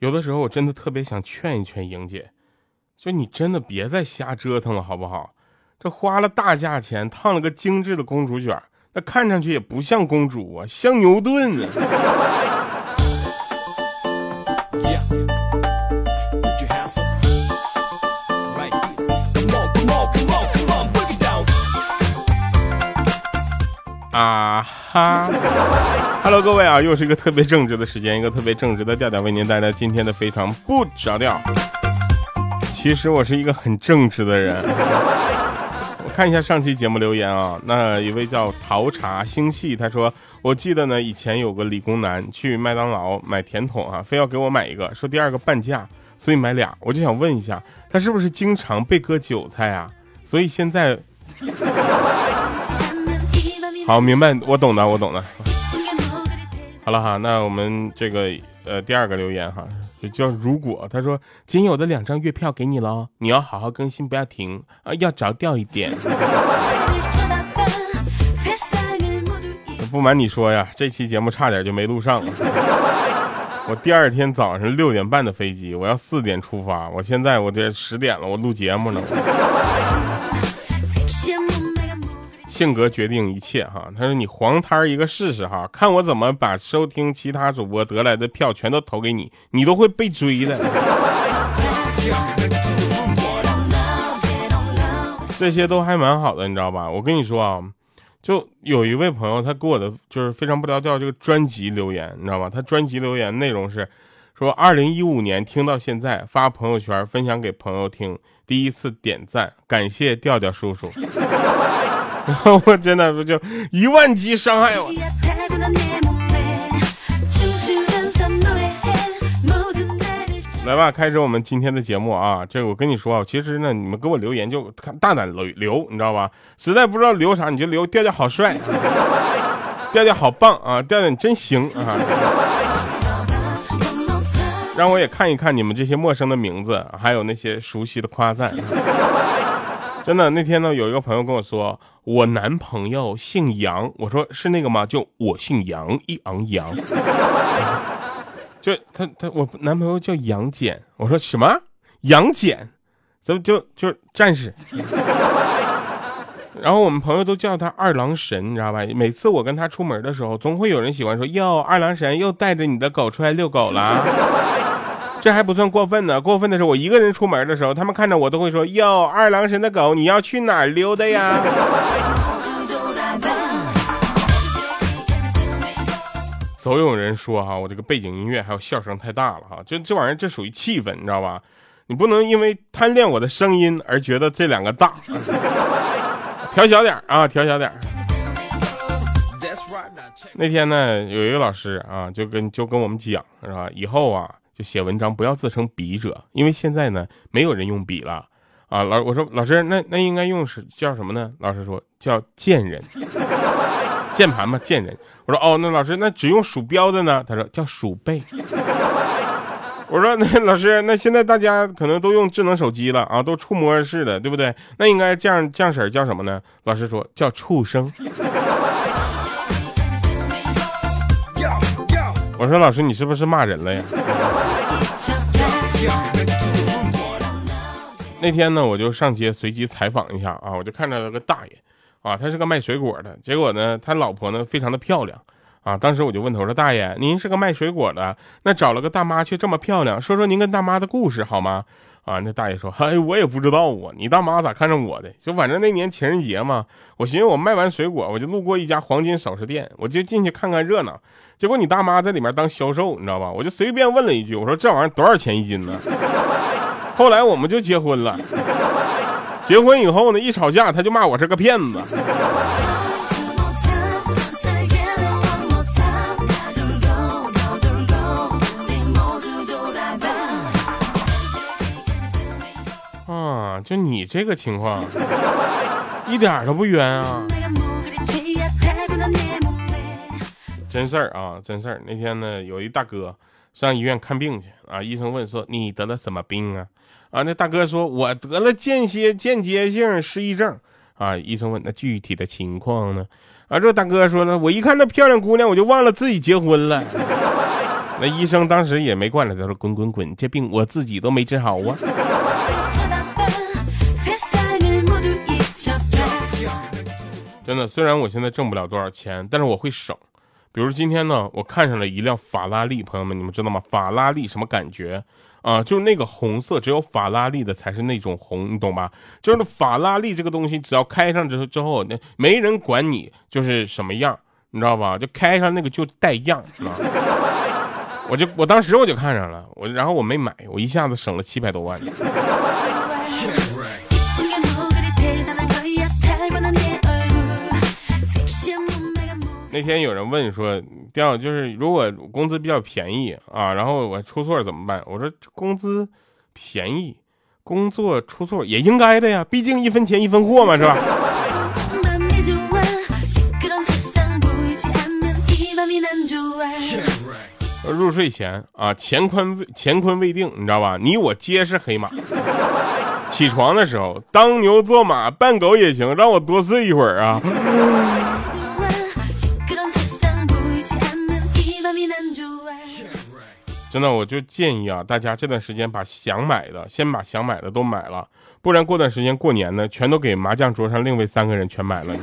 有的时候我真的特别想劝一劝莹姐，就你真的别再瞎折腾了，好不好？这花了大价钱烫了个精致的公主卷，那看上去也不像公主啊，像牛顿啊！啊哈，Hello，各位啊，又是一个特别正直的时间，一个特别正直的调调，为您带来今天的非常不着调。其实我是一个很正直的人。我看一下上期节目留言啊，那一位叫陶茶星系，他说，我记得呢，以前有个理工男去麦当劳买甜筒啊，非要给我买一个，说第二个半价，所以买俩。我就想问一下，他是不是经常被割韭菜啊？所以现在。好，明白，我懂的，我懂的。好了哈，那我们这个呃第二个留言哈，就叫如果他说仅有的两张月票给你了，你要好好更新，不要停啊，要着调一点。不瞒你说呀，这期节目差点就没录上了。我第二天早上六点半的飞机，我要四点出发，我现在我这十点了，我录节目呢。性格决定一切哈，他说你黄摊一个试试哈，看我怎么把收听其他主播得来的票全都投给你，你都会被追的。这些都还蛮好的，你知道吧？我跟你说啊，就有一位朋友他给我的就是非常不着调这个专辑留言，你知道吗？他专辑留言内容是说，二零一五年听到现在，发朋友圈分享给朋友听，第一次点赞，感谢调调叔叔。我真的不就一万级伤害我。来吧，开始我们今天的节目啊！这个我跟你说，其实呢，你们给我留言就大胆留留，你知道吧？实在不知道留啥，你就留调调好帅，调调好棒啊，调调你真行啊！让我也看一看你们这些陌生的名字，还有那些熟悉的夸赞。真的，那天呢，有一个朋友跟我说。我男朋友姓杨，我说是那个吗？就我姓杨，一昂杨。就他他我男朋友叫杨戬，我说什么杨戬？怎么就就是战士？然后我们朋友都叫他二郎神，你知道吧？每次我跟他出门的时候，总会有人喜欢说哟，二郎神又带着你的狗出来遛狗了。这还不算过分呢，过分的是我一个人出门的时候，他们看着我都会说：“哟，二郎神的狗，你要去哪儿溜达呀？” 总有人说哈，我这个背景音乐还有笑声太大了哈，就这玩意儿这属于气氛，你知道吧？你不能因为贪恋我的声音而觉得这两个大，调小点啊，调小点。那天呢，有一个老师啊，就跟就跟我们讲是吧？以后啊。就写文章不要自称笔者，因为现在呢没有人用笔了啊。老我说老师，那那应该用是叫什么呢？老师说叫贱人，键盘嘛，贱人。我说哦，那老师那只用鼠标的呢？他说叫鼠辈。我说那老师，那现在大家可能都用智能手机了啊，都触摸式的，对不对？那应该降降婶叫什么呢？老师说叫畜生。我说老师，你是不是骂人了呀？那天呢，我就上街随机采访一下啊，我就看到了个大爷啊，他是个卖水果的。结果呢，他老婆呢非常的漂亮啊。当时我就问他，我说大爷，您是个卖水果的，那找了个大妈却这么漂亮，说说您跟大妈的故事好吗？啊，那大爷说，哎，我也不知道啊，你大妈咋看上我的？就反正那年情人节嘛，我寻思我卖完水果，我就路过一家黄金首饰店，我就进去看看热闹。结果你大妈在里面当销售，你知道吧？我就随便问了一句，我说这玩意儿多少钱一斤呢？后来我们就结婚了。结婚以后呢，一吵架他就骂我是个骗子。就你这个情况，一点都不冤啊。真事儿啊，真事儿。那天呢，有一大哥上医院看病去啊，医生问说：“你得了什么病啊？”啊，那大哥说：“我得了间歇间接性失忆症。”啊，医生问：“那具体的情况呢？”啊，这大哥说了：“我一看那漂亮姑娘，我就忘了自己结婚了。” 那医生当时也没惯着他，说滚滚滚，这病我自己都没治好啊。真的，虽然我现在挣不了多少钱，但是我会省。比如今天呢，我看上了一辆法拉利，朋友们，你们知道吗？法拉利什么感觉啊？就是那个红色，只有法拉利的才是那种红，你懂吧？就是法拉利这个东西，只要开上之后之后，那没人管你就是什么样，你知道吧？就开上那个就带样。我就我当时我就看上了，我然后我没买，我一下子省了七百多万。那天有人问说，调就是如果工资比较便宜啊，然后我出错怎么办？我说工资便宜，工作出错也应该的呀，毕竟一分钱一分货嘛，是吧？入睡前啊，乾坤未乾坤未定，你知道吧？你我皆是黑马。起床的时候，当牛做马，扮狗也行，让我多睡一会儿啊。真的，我就建议啊，大家这段时间把想买的先把想买的都买了，不然过段时间过年呢，全都给麻将桌上另外三个人全买了。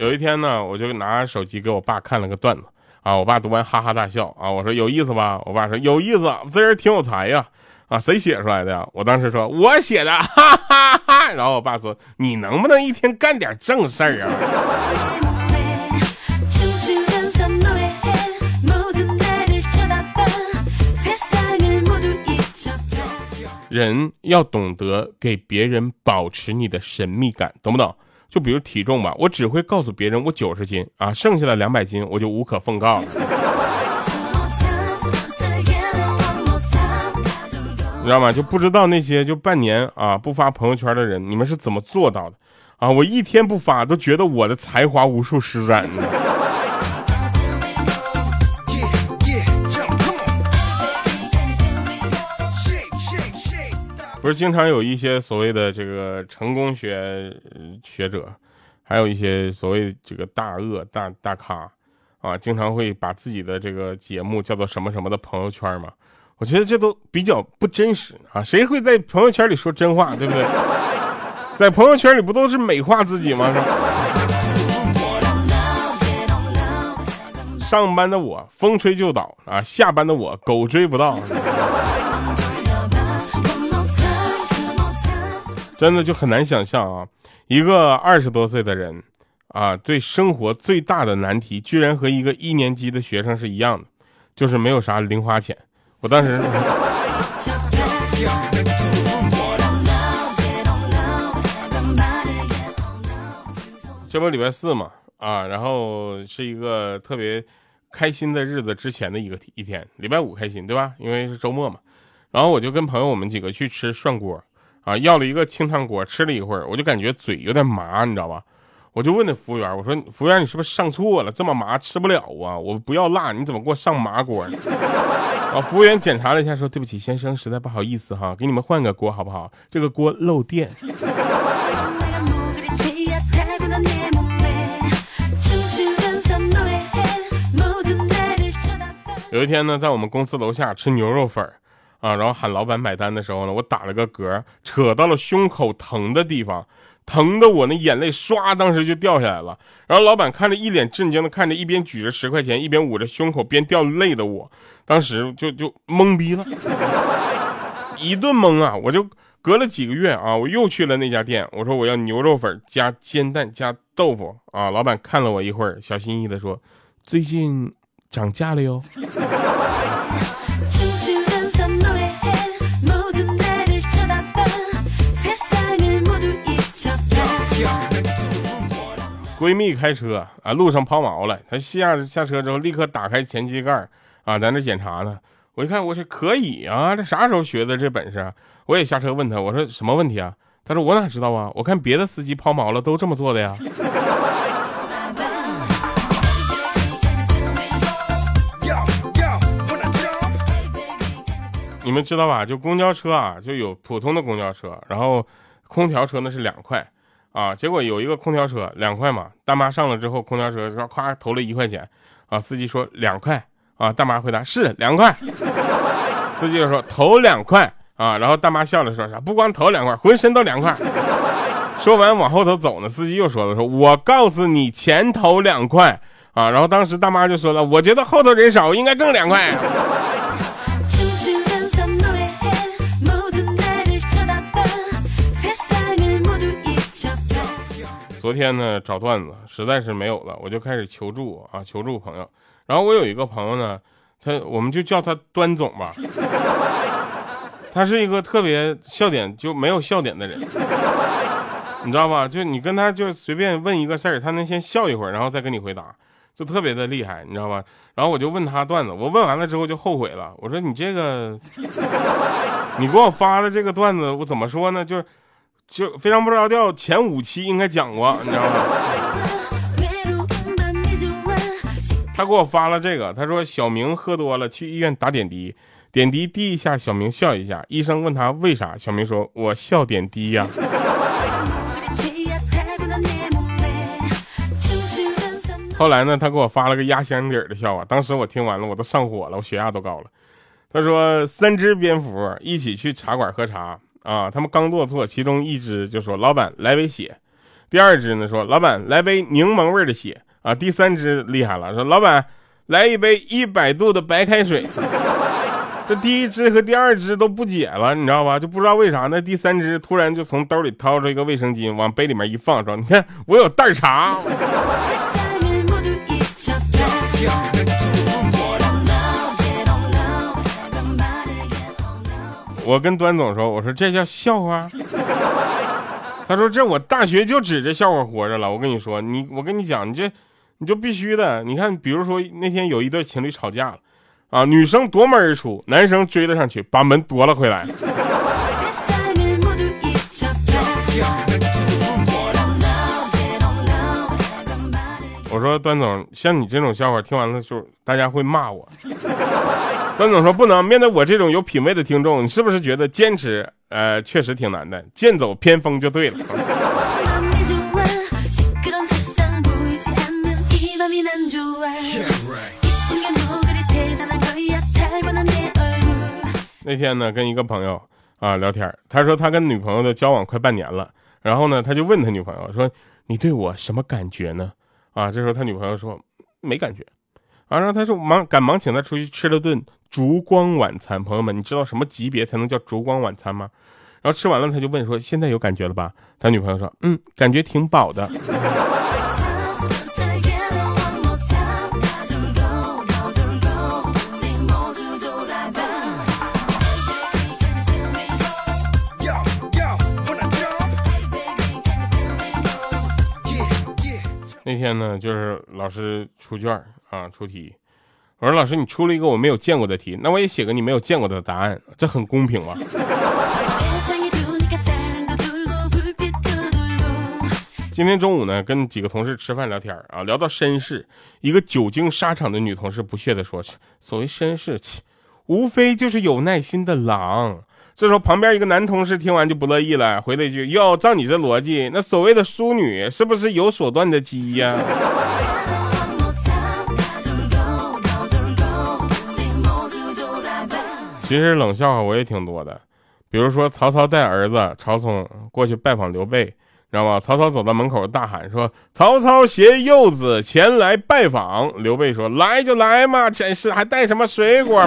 有一天呢，我就拿手机给我爸看了个段子啊，我爸读完哈哈大笑啊，我说有意思吧？我爸说有意思，这人挺有才呀啊，谁写出来的呀？我当时说我写的，哈哈哈。然后我爸说你能不能一天干点正事儿啊？人要懂得给别人保持你的神秘感，懂不懂？就比如体重吧，我只会告诉别人我九十斤啊，剩下的两百斤我就无可奉告了。你知道吗？就不知道那些就半年啊不发朋友圈的人，你们是怎么做到的啊？我一天不发都觉得我的才华无处施展不是经常有一些所谓的这个成功学学者，还有一些所谓这个大鳄大大咖啊，经常会把自己的这个节目叫做什么什么的朋友圈嘛？我觉得这都比较不真实啊！谁会在朋友圈里说真话，对不对？在朋友圈里不都是美化自己吗？上班的我风吹就倒啊，下班的我狗追不到。真的就很难想象啊，一个二十多岁的人啊，对生活最大的难题，居然和一个一年级的学生是一样的，就是没有啥零花钱。我当时，这不礼拜四嘛啊，然后是一个特别开心的日子之前的一个一天，礼拜五开心对吧？因为是周末嘛，然后我就跟朋友我们几个去吃涮锅。啊，要了一个清汤锅，吃了一会儿，我就感觉嘴有点麻，你知道吧？我就问那服务员，我说：“服务员，你是不是上错了？这么麻吃不了啊！我不要辣，你怎么给我上麻锅呢？” 啊，服务员检查了一下，说：“对不起，先生，实在不好意思哈，给你们换个锅好不好？这个锅漏电。”有一天呢，在我们公司楼下吃牛肉粉儿。啊，然后喊老板买单的时候呢，我打了个嗝，扯到了胸口疼的地方，疼的我那眼泪唰，当时就掉下来了。然后老板看着一脸震惊的看着一边举着十块钱，一边捂着胸口边掉泪的我，当时就就懵逼了，一顿懵啊！我就隔了几个月啊，我又去了那家店，我说我要牛肉粉加煎蛋加豆腐啊。老板看了我一会儿，小心翼翼的说：“最近涨价了哟。”闺蜜开车啊，路上抛锚了。她下下车之后，立刻打开前机盖啊，在那检查呢。我一看，我说，可以啊，这啥时候学的这本事？我也下车问她，我说什么问题啊？她说我哪知道啊？我看别的司机抛锚了都这么做的呀。你们知道吧？就公交车啊，就有普通的公交车，然后空调车那是两块。啊，结果有一个空调车两块嘛，大妈上了之后，空调车说咵投了一块钱，啊，司机说两块，啊，大妈回答是两块，司机就说投两块，啊，然后大妈笑了说啥，不光投两块，浑身都凉快。说完往后头走呢，司机又说了说，我告诉你前头两块，啊，然后当时大妈就说了，我觉得后头人少，应该更凉快。昨天呢找段子实在是没有了，我就开始求助啊，求助朋友。然后我有一个朋友呢，他我们就叫他端总吧。他是一个特别笑点就没有笑点的人，你知道吧？就你跟他就随便问一个事儿，他能先笑一会儿，然后再跟你回答，就特别的厉害，你知道吧？然后我就问他段子，我问完了之后就后悔了，我说你这个，你给我发的这个段子，我怎么说呢？就是。就非常不着调，前五期应该讲过，你知道吗？他给我发了这个，他说小明喝多了去医院打点滴，点滴滴一下，小明笑一下。医生问他为啥，小明说：“我笑点滴呀。”后来呢，他给我发了个压箱底儿的笑话，当时我听完了，我都上火了，我血压都高了。他说三只蝙蝠一起去茶馆喝茶。啊，他们刚落座，其中一只就说：“老板，来杯血。”第二只呢说：“老板，来杯柠檬味的血。”啊，第三只厉害了，说：“老板，来一杯一百度的白开水。”这第一只和第二只都不解了，你知道吧？就不知道为啥，那第三只突然就从兜里掏出一个卫生巾，往杯里面一放，说：“你看，我有袋茶。”我跟端总说：“我说这叫笑话。”他说：“这我大学就指着笑话活着了。”我跟你说，你我跟你讲，你这你就必须的。你看，比如说那天有一对情侣吵架了，啊，女生夺门而出，男生追了上去，把门夺了回来。我说端总，像你这种笑话听完了就，大家会骂我。段总说不能面对我这种有品位的听众，你是不是觉得坚持呃确实挺难的？剑走偏锋就对了。那天呢，跟一个朋友啊聊天，他说他跟女朋友的交往快半年了，然后呢，他就问他女朋友说：“你对我什么感觉呢？”啊，这时候他女朋友说：“没感觉。”啊，然后他说忙赶忙请他出去吃了顿。烛光晚餐，朋友们，你知道什么级别才能叫烛光晚餐吗？然后吃完了，他就问说：“现在有感觉了吧？”他女朋友说：“嗯，感觉挺饱的。”那天呢，就是老师出卷啊，出题。我说老师，你出了一个我没有见过的题，那我也写个你没有见过的答案，这很公平吗？今天中午呢，跟几个同事吃饭聊天啊，聊到绅士，一个久经沙场的女同事不屑地说：“所谓绅士，无非就是有耐心的狼。”这时候旁边一个男同事听完就不乐意了，回了一句：“哟，照你这逻辑，那所谓的淑女是不是有所断的鸡呀？”其实冷笑话我也挺多的，比如说曹操带儿子曹冲过去拜访刘备，知道吗？曹操走到门口大喊说：“曹操携幼子前来拜访。”刘备说：“来就来嘛，真是还带什么水果？”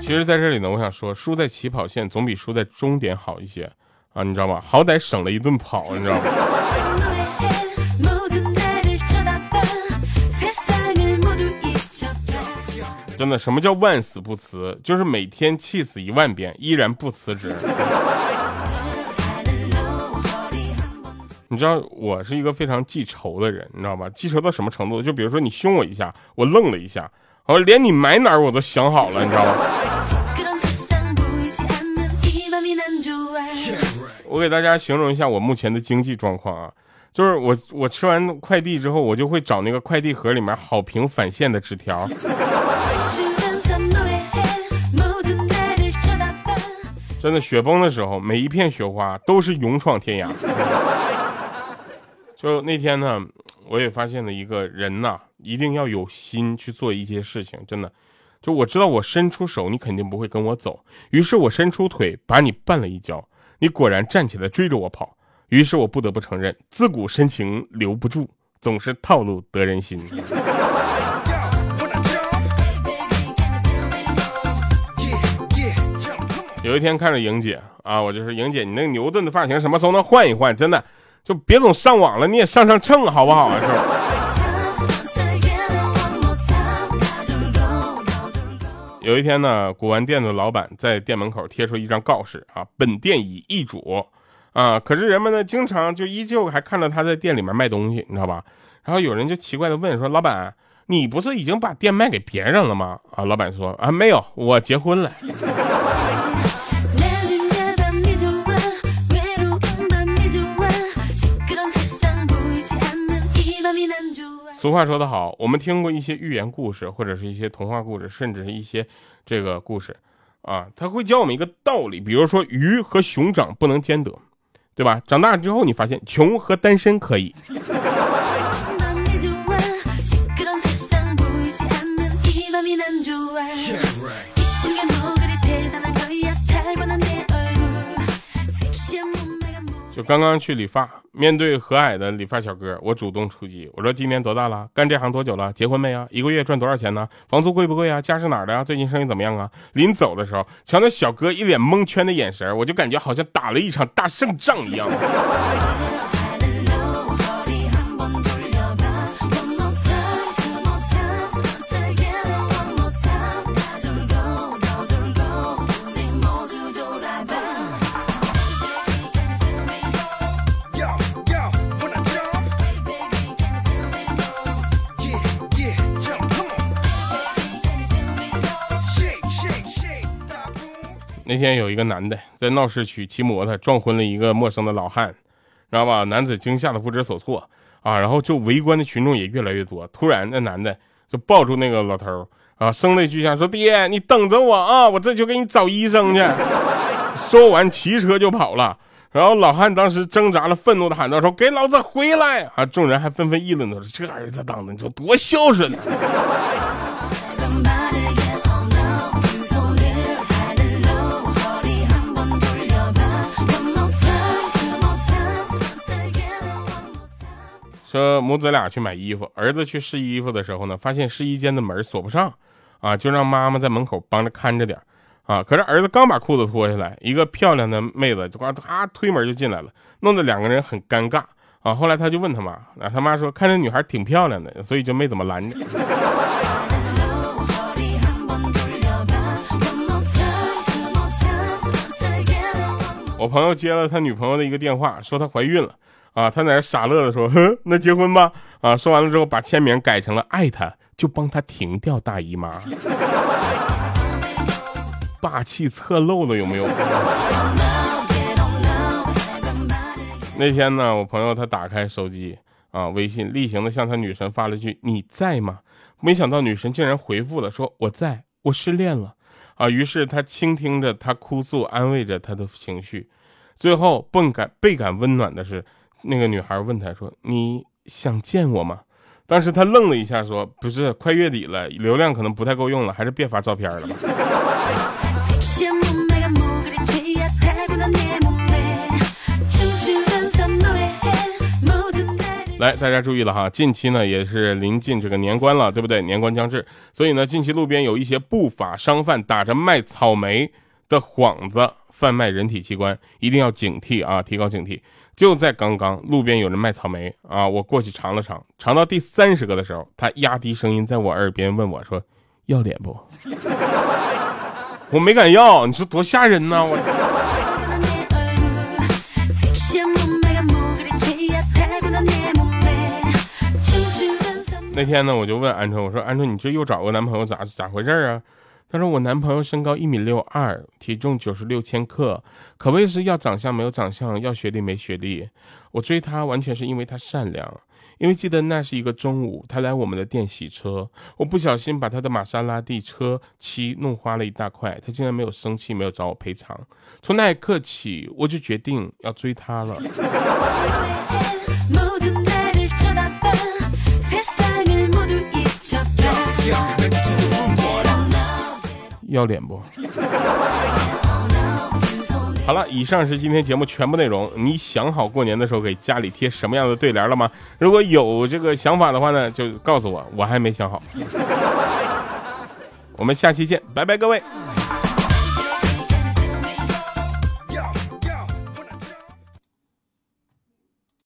其实，在这里呢，我想说，输在起跑线总比输在终点好一些啊，你知道吗？好歹省了一顿跑，你知道吗？真的，什么叫万死不辞？就是每天气死一万遍，依然不辞职。你知道我是一个非常记仇的人，你知道吗？记仇到什么程度？就比如说你凶我一下，我愣了一下，我连你埋哪儿我都想好了，你知道吗？我给大家形容一下我目前的经济状况啊，就是我我吃完快递之后，我就会找那个快递盒里面好评返现的纸条。真的，雪崩的时候，每一片雪花都是勇闯天涯。就那天呢，我也发现了一个人呐，一定要有心去做一些事情。真的，就我知道我伸出手，你肯定不会跟我走。于是我伸出腿把你绊了一跤，你果然站起来追着我跑。于是我不得不承认，自古深情留不住，总是套路得人心。有一天看着莹姐啊，我就说莹姐，你那个牛顿的发型什么时候能换一换？真的，就别总上网了，你也上上秤好不好啊？有一天呢，古玩店的老板在店门口贴出一张告示啊，本店已易主。啊！可是人们呢，经常就依旧还看到他在店里面卖东西，你知道吧？然后有人就奇怪的问说：“老板，你不是已经把店卖给别人了吗？”啊，老板说：“啊，没有，我结婚了。”俗话说得好，我们听过一些寓言故事，或者是一些童话故事，甚至是一些这个故事，啊，他会教我们一个道理，比如说鱼和熊掌不能兼得。对吧？长大之后你发现穷和单身可以。就刚刚去理发，面对和蔼的理发小哥，我主动出击，我说今年多大了？干这行多久了？结婚没啊？一个月赚多少钱呢？房租贵不贵啊？家是哪儿的啊？最近生意怎么样啊？临走的时候，瞧那小哥一脸蒙圈的眼神，我就感觉好像打了一场大胜仗一样。那天有一个男的在闹市区骑摩托撞昏了一个陌生的老汉，知道吧？男子惊吓的不知所措啊，然后就围观的群众也越来越多。突然，那男的就抱住那个老头啊，声泪俱下说：“爹，你等着我啊，我这就给你找医生去。” 说完，骑车就跑了。然后老汉当时挣扎了，愤怒的喊道：“说给老子回来！”啊，众人还纷纷议论着：“这儿子当的，你说多孝顺。”说母子俩去买衣服，儿子去试衣服的时候呢，发现试衣间的门锁不上，啊，就让妈妈在门口帮着看着点啊。可是儿子刚把裤子脱下来，一个漂亮的妹子就呱嗒推门就进来了，弄得两个人很尴尬啊。后来他就问他妈，啊，他妈说看那女孩挺漂亮的，所以就没怎么拦着。我朋友接了他女朋友的一个电话，说她怀孕了。啊，他在那傻乐的说：“哼，那结婚吧。”啊，说完了之后，把签名改成了“爱他就帮他停掉大姨妈”，霸气侧漏了有没有？那天呢，我朋友他打开手机啊，微信例行的向他女神发了句“你在吗？”没想到女神竟然回复了说：“我在，我失恋了。”啊，于是他倾听着他哭诉，安慰着他的情绪，最后倍感倍感温暖的是。那个女孩问他说：“你想见我吗？”当时他愣了一下，说：“不是，快月底了，流量可能不太够用了，还是别发照片了吧。”来，大家注意了哈，近期呢也是临近这个年关了，对不对？年关将至，所以呢，近期路边有一些不法商贩打着卖草莓的幌子贩卖人体器官，一定要警惕啊，提高警惕。就在刚刚，路边有人卖草莓啊！我过去尝了尝，尝到第三十个的时候，他压低声音在我耳边问我说：“要脸不？”我没敢要，你说多吓人呢！我。那天呢，我就问鹌鹑，我说：“鹌鹑，你这又找个男朋友咋咋回事啊？”他说我男朋友身高一米六二，体重九十六千克，可谓是要长相没有长相，要学历没学历。我追他完全是因为他善良。因为记得那是一个中午，他来我们的店洗车，我不小心把他的玛莎拉蒂车漆弄花了一大块，他竟然没有生气，没有找我赔偿。从那一刻起，我就决定要追他了。要脸不？好了，以上是今天节目全部内容。你想好过年的时候给家里贴什么样的对联了吗？如果有这个想法的话呢，就告诉我，我还没想好。我们下期见，拜拜，各位。